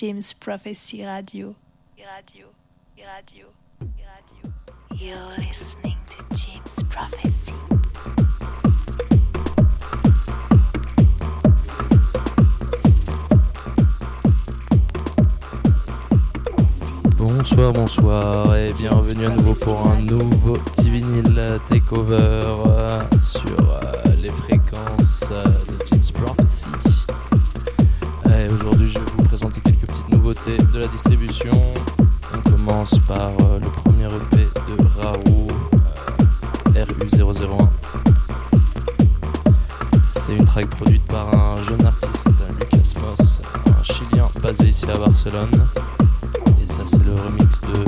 James Prophecy Radio. Radio, radio, radio. You're listening to James Prophecy. Bonsoir, bonsoir et bienvenue à nouveau pour un nouveau petit vinyle takeover de la distribution. On commence par le premier EP de Raoult RU001. C'est une track produite par un jeune artiste, Lucas Moss, un chilien basé ici à Barcelone ça c'est le remix de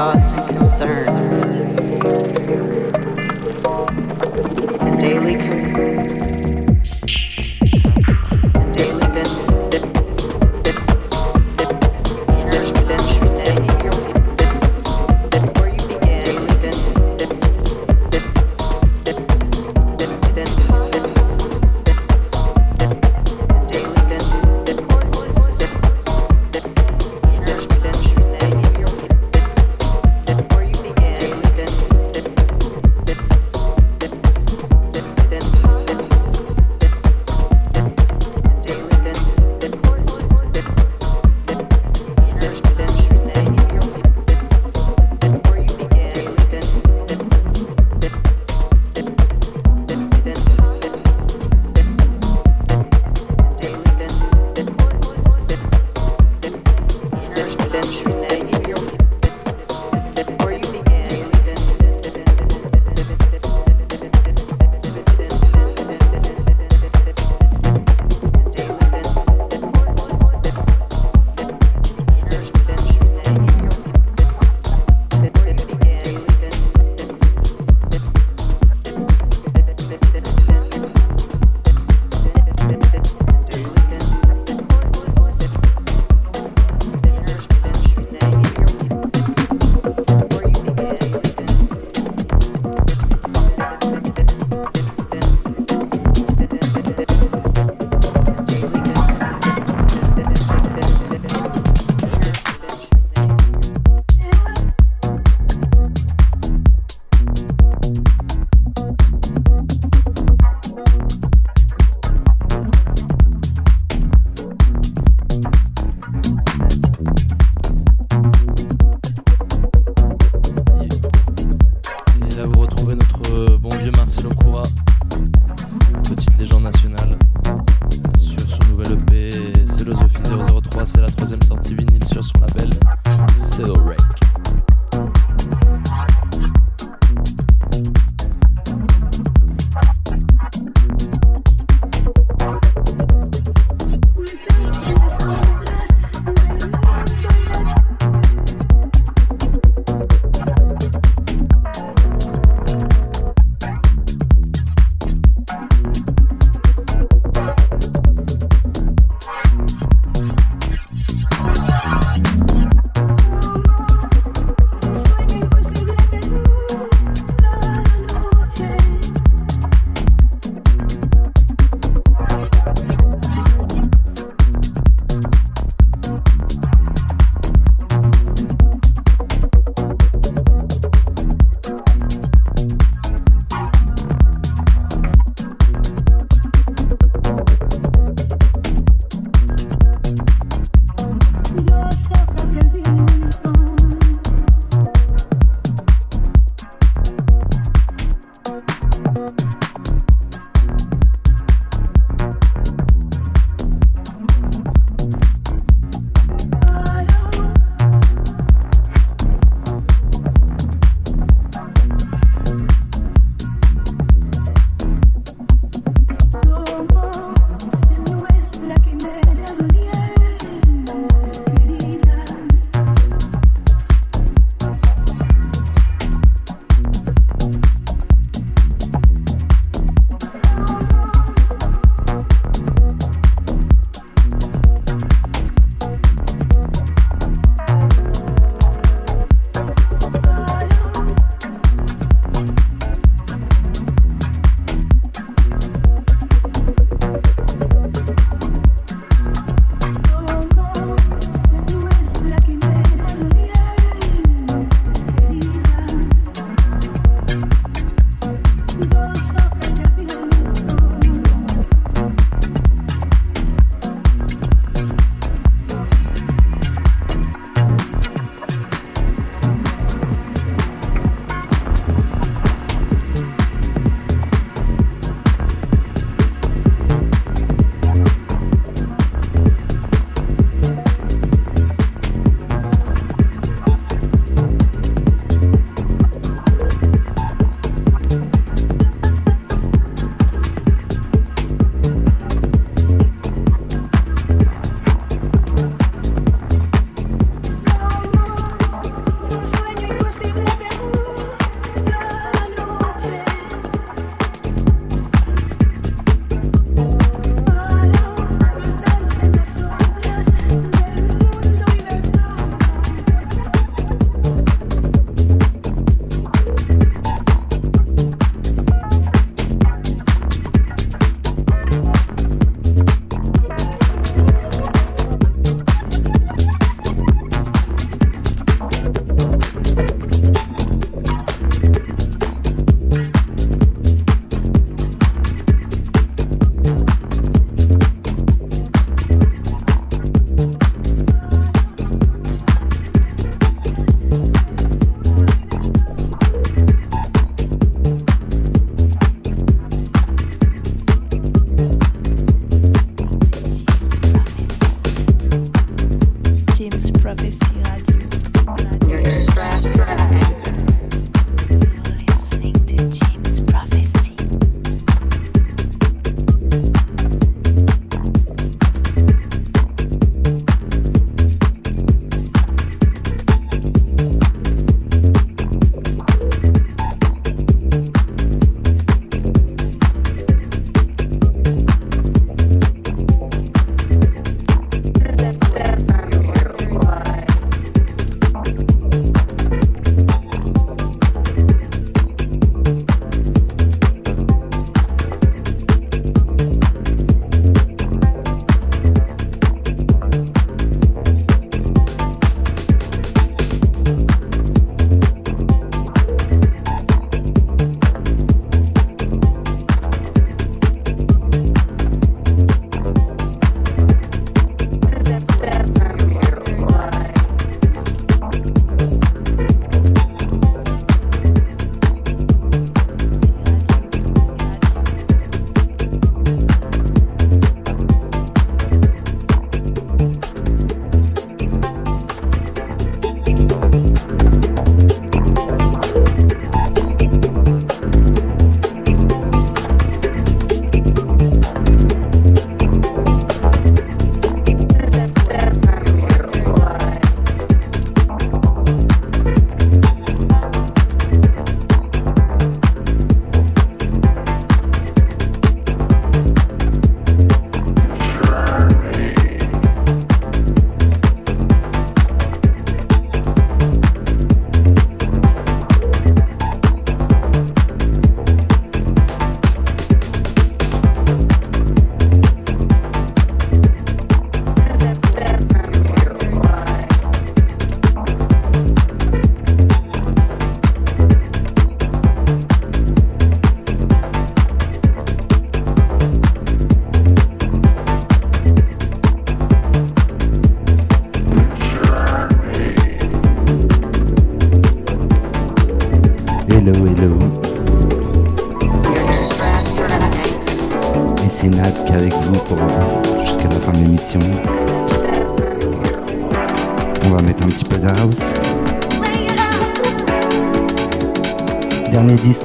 thoughts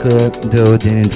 Disque de Oden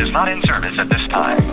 is not in service at this time.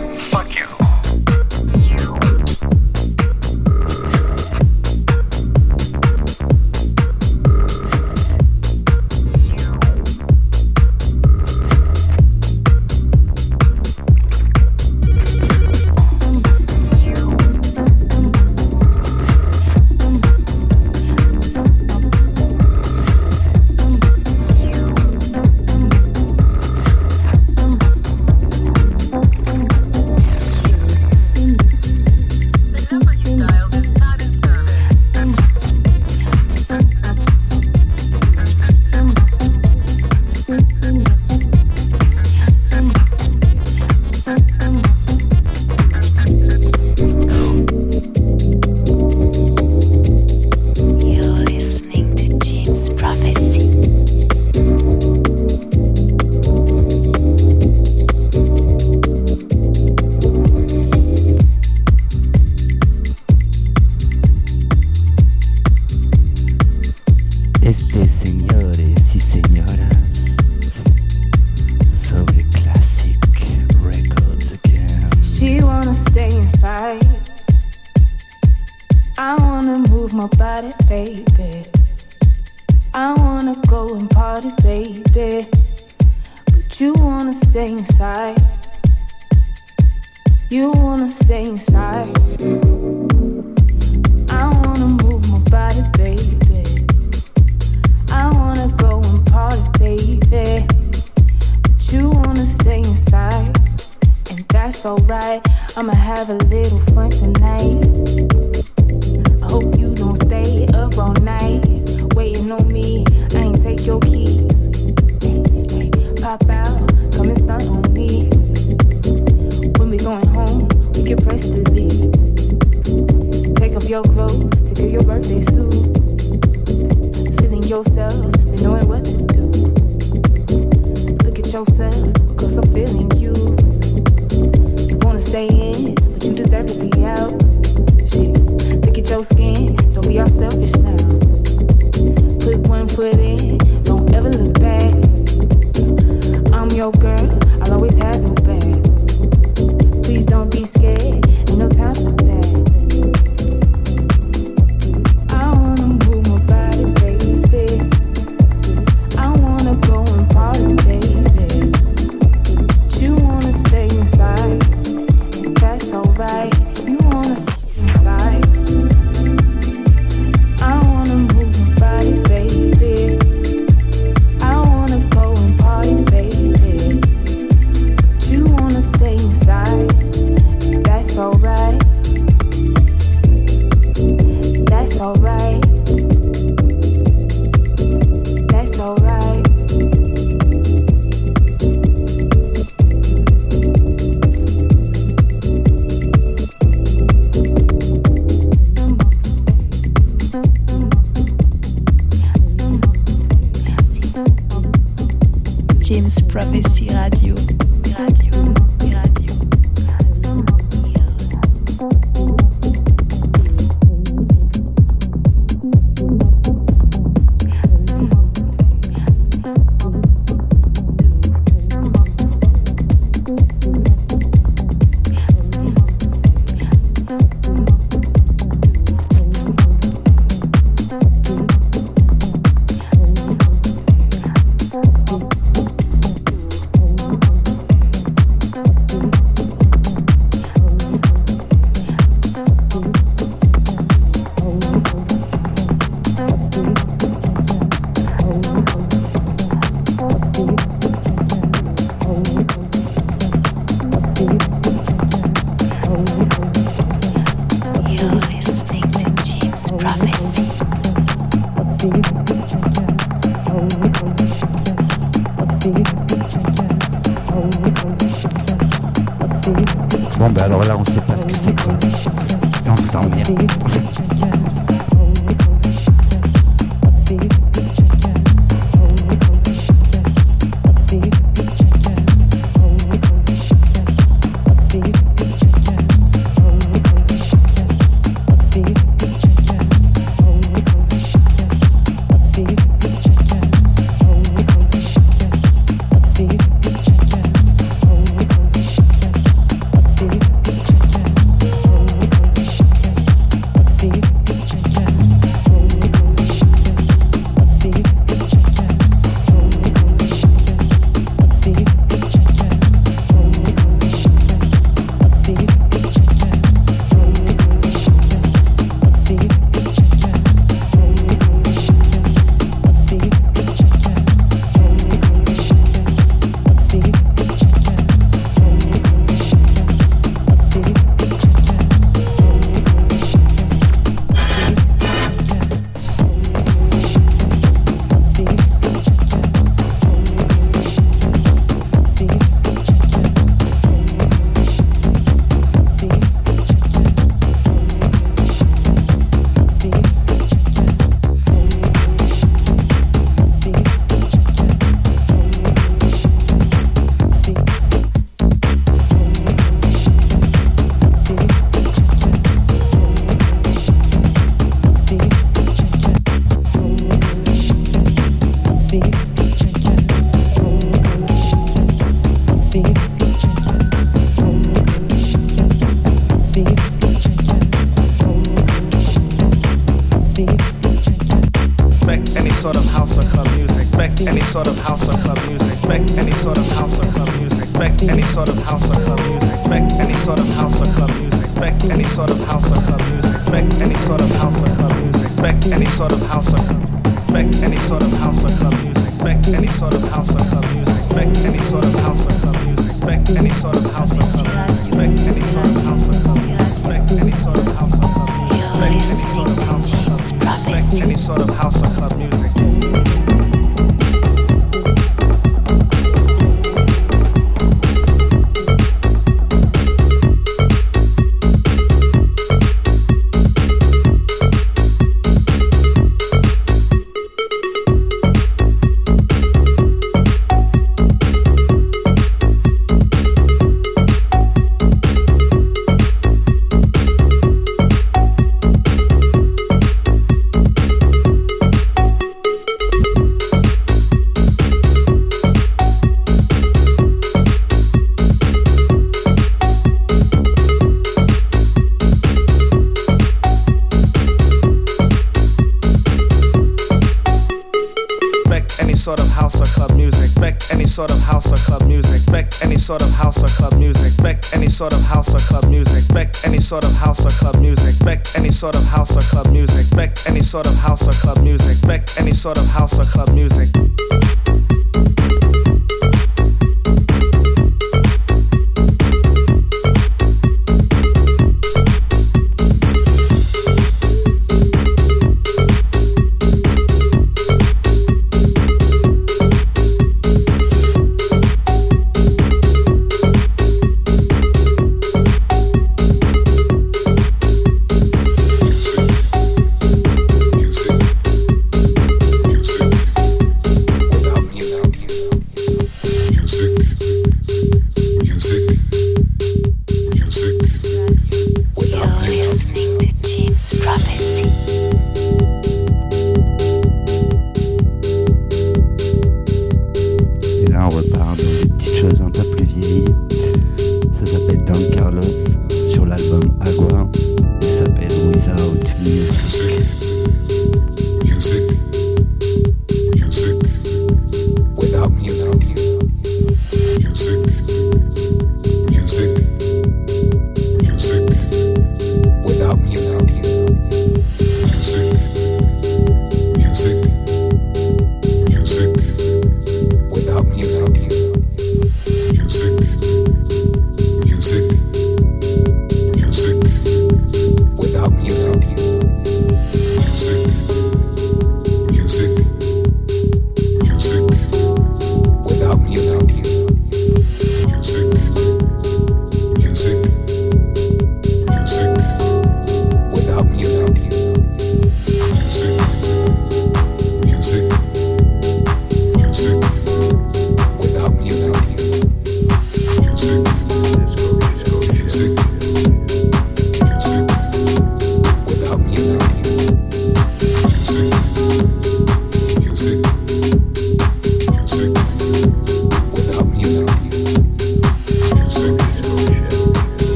sort of house or club music. Expect any sort of house or club music. Expect any sort of house or club music. Expect any sort of house or club music. Expect any sort of house or club music. Expect any sort of house or club music. Expect any sort of house or club music.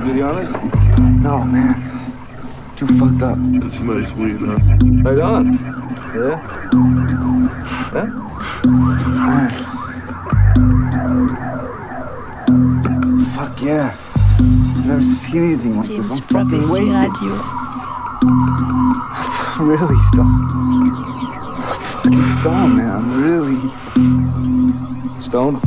For a joint. Wanna do the honors? No, man. Too fucked up. It's nice weed, huh? Right on. Yeah? Yeah? Fuck yeah. I've never seen anything like James this. I'm fucking Prophecy wasted. Radio. really stoned. Fucking stoned, man. I'm really Stoned?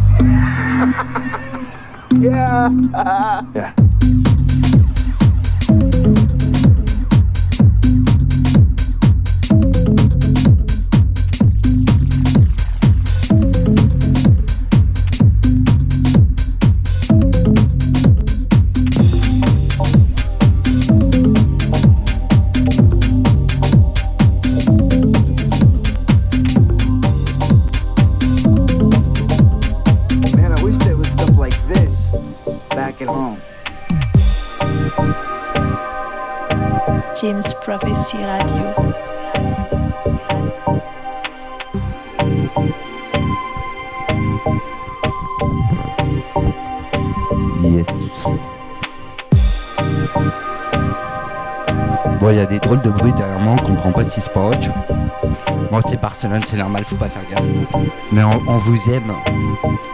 James Prophecy Radio. Yes. Bon, il y a des drôles de bruit derrière moi, on comprend pas si c'est pas autre. Bon, c'est Barcelone, c'est normal, faut pas faire gaffe. Mais on vous aime,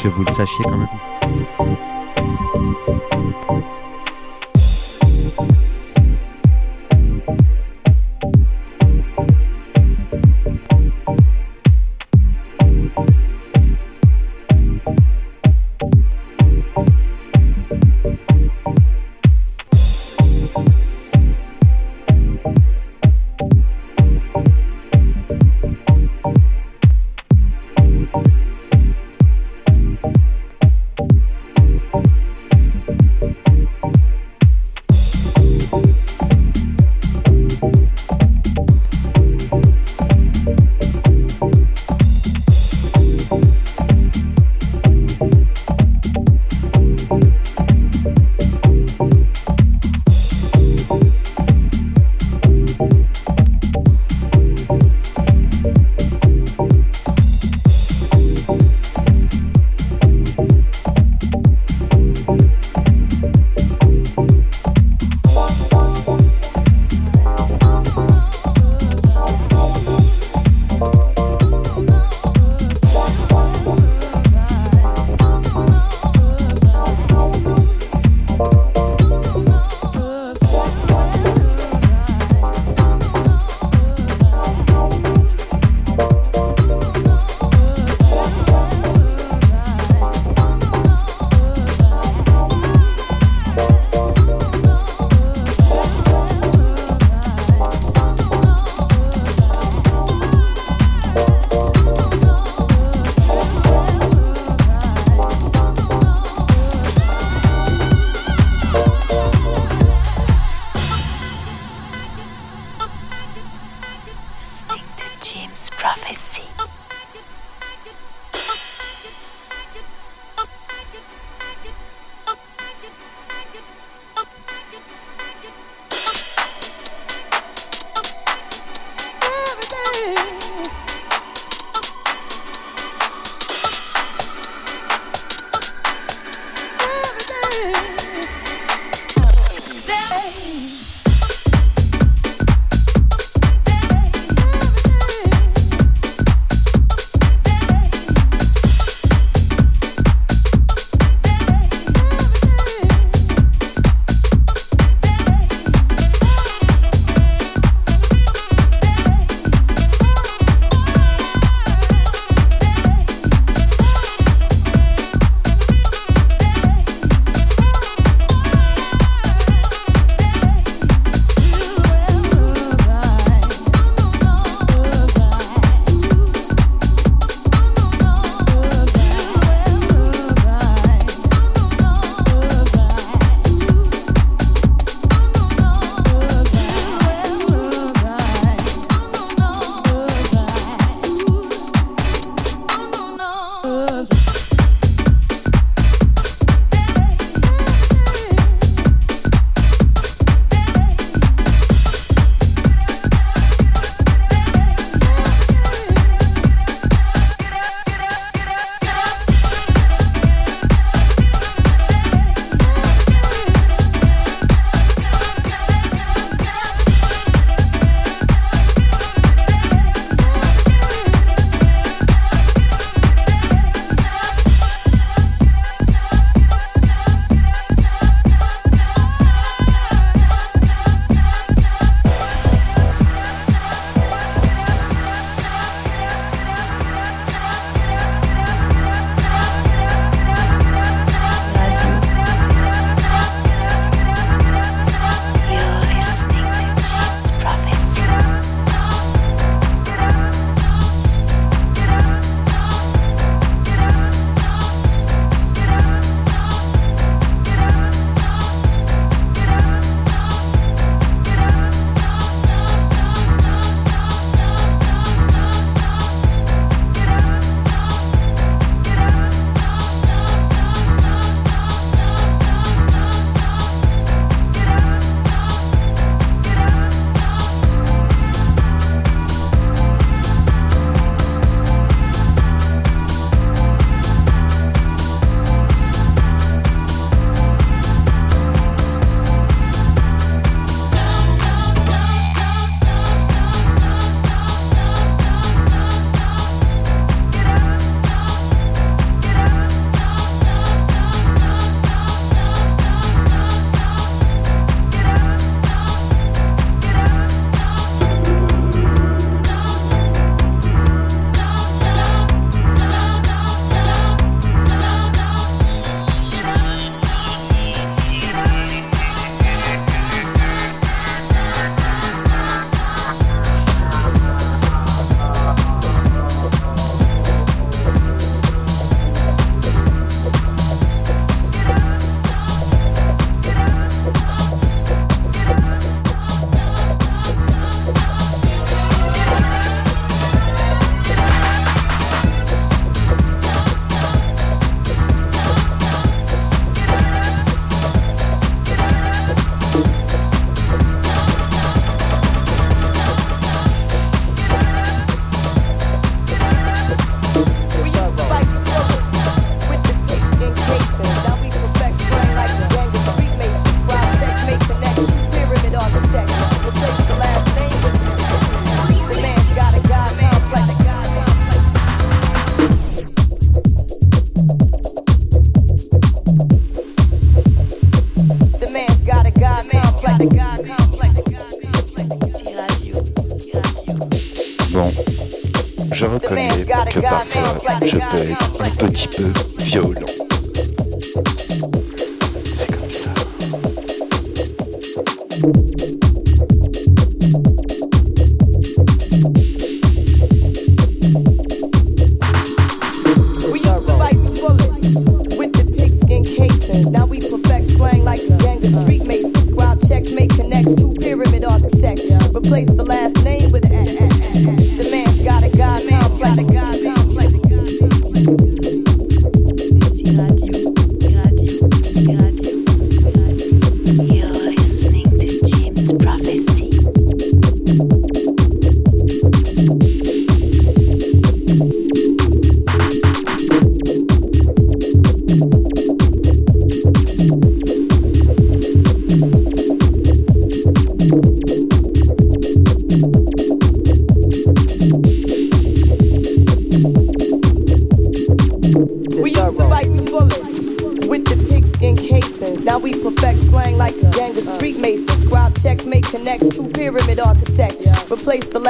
que vous le sachiez quand même.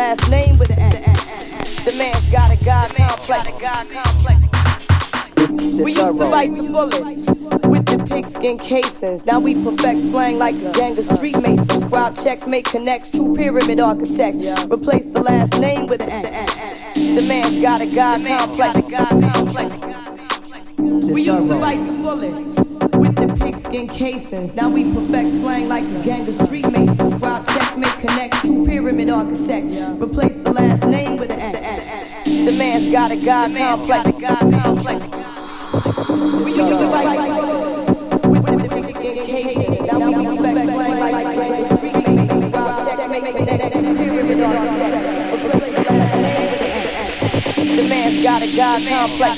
Last name with an. The man's got a god complex. We used to fight with bullets with the pigskin casings. Now we perfect slang like a gang of street masons. Scribe checks, make connects, true pyramid architects. Replace the last name with an X. The man's got a god complex. We used to fight with bullets with the pigskin casings. Now we perfect slang like a gang of street masons. Make connects, true pyramid architects. Replace the last name with an X. The man's got a god complex. Fight with bullets with the the name with an X. The man's got a god complex.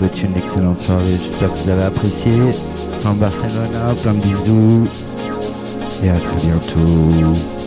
Souhaite une excellente soirée. J'espère que vous avez apprécié. En Barcelona, plein de bisous. Et à très bientôt.